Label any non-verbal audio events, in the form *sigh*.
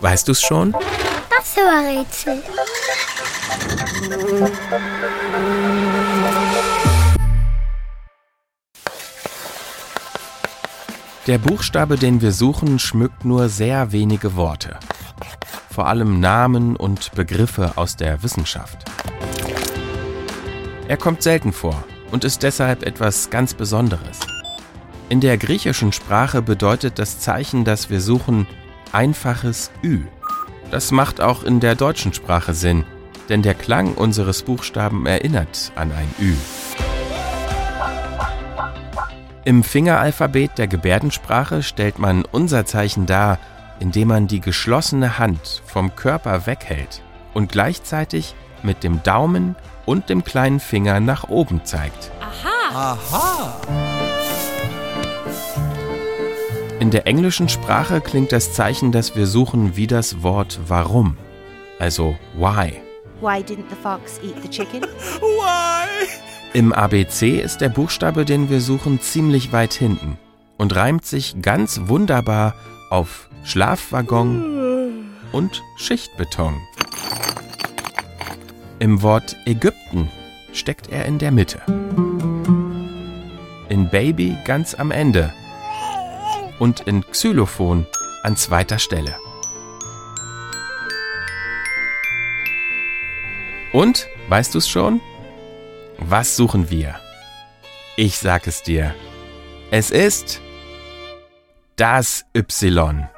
Weißt du's schon? Das Rätsel. Der Buchstabe, den wir suchen, schmückt nur sehr wenige Worte. Vor allem Namen und Begriffe aus der Wissenschaft. Er kommt selten vor und ist deshalb etwas ganz Besonderes. In der griechischen Sprache bedeutet das Zeichen, das wir suchen, einfaches Ü. Das macht auch in der deutschen Sprache Sinn, denn der Klang unseres Buchstaben erinnert an ein Ü. Im Fingeralphabet der Gebärdensprache stellt man unser Zeichen dar, indem man die geschlossene Hand vom Körper weghält und gleichzeitig mit dem Daumen und dem kleinen Finger nach oben zeigt. Aha. In der englischen Sprache klingt das Zeichen, das wir suchen, wie das Wort warum. Also why. Why didn't the fox eat the chicken? *laughs* Why? Im ABC ist der Buchstabe, den wir suchen, ziemlich weit hinten und reimt sich ganz wunderbar auf Schlafwaggon und Schichtbeton. Im Wort Ägypten steckt er in der Mitte. In Baby ganz am Ende und in Xylophon an zweiter Stelle. Und, weißt du's schon? Was suchen wir? Ich sag es dir. Es ist das Y.